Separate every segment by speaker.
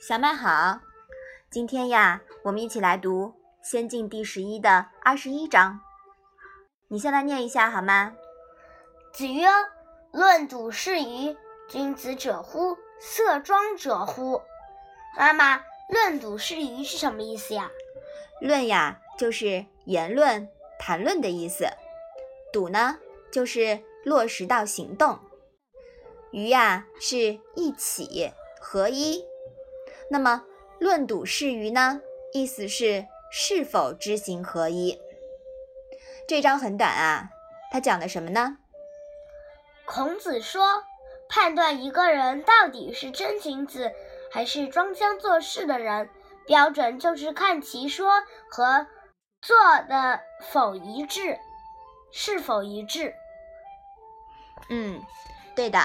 Speaker 1: 小麦好，今天呀，我们一起来读《先进》第十一的二十一章。你先来念一下好吗？
Speaker 2: 子曰：“论笃是宜君子者乎？色庄者乎？”妈妈，“论笃是宜”是什么意思呀？
Speaker 1: 论呀，就是言论、谈论的意思；笃呢，就是落实到行动；于呀，是一起、合一。那么，论笃是于呢？意思是是否知行合一。这章很短啊，它讲的什么呢？
Speaker 2: 孔子说，判断一个人到底是真君子还是装腔作势的人，标准就是看其说和做的否一致，是否一致。
Speaker 1: 嗯，对的。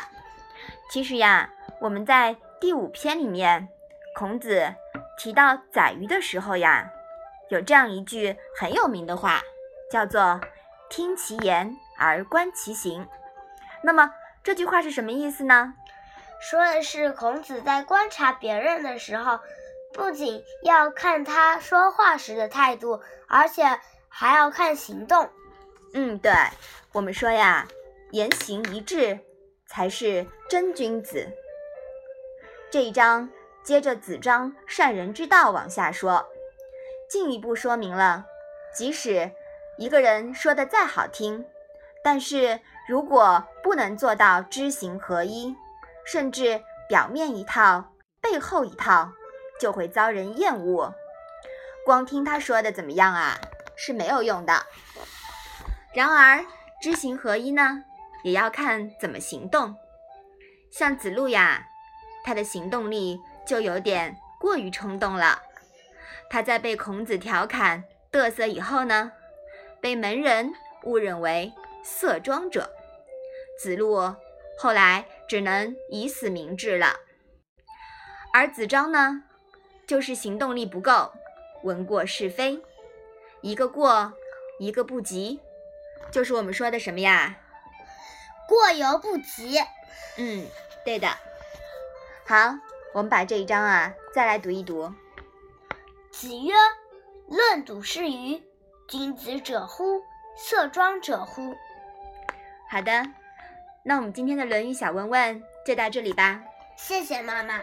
Speaker 1: 其实呀，我们在第五篇里面。孔子提到宰鱼的时候呀，有这样一句很有名的话，叫做“听其言而观其行”。那么这句话是什么意思呢？
Speaker 2: 说的是孔子在观察别人的时候，不仅要看他说话时的态度，而且还要看行动。
Speaker 1: 嗯，对，我们说呀，言行一致才是真君子。这一章。接着子张善人之道往下说，进一步说明了，即使一个人说的再好听，但是如果不能做到知行合一，甚至表面一套，背后一套，就会遭人厌恶。光听他说的怎么样啊，是没有用的。然而知行合一呢，也要看怎么行动。像子路呀，他的行动力。就有点过于冲动了。他在被孔子调侃嘚瑟以后呢，被门人误认为色庄者。子路后来只能以死明志了。而子张呢，就是行动力不够，闻过是非，一个过，一个不及，就是我们说的什么呀？
Speaker 2: 过犹不及。
Speaker 1: 嗯，对的。好。我们把这一章啊再来读一读。
Speaker 2: 子曰：“论笃是于君子者乎？色庄者乎？”
Speaker 1: 好的，那我们今天的《论语》小问问就到这里吧。
Speaker 2: 谢谢妈妈。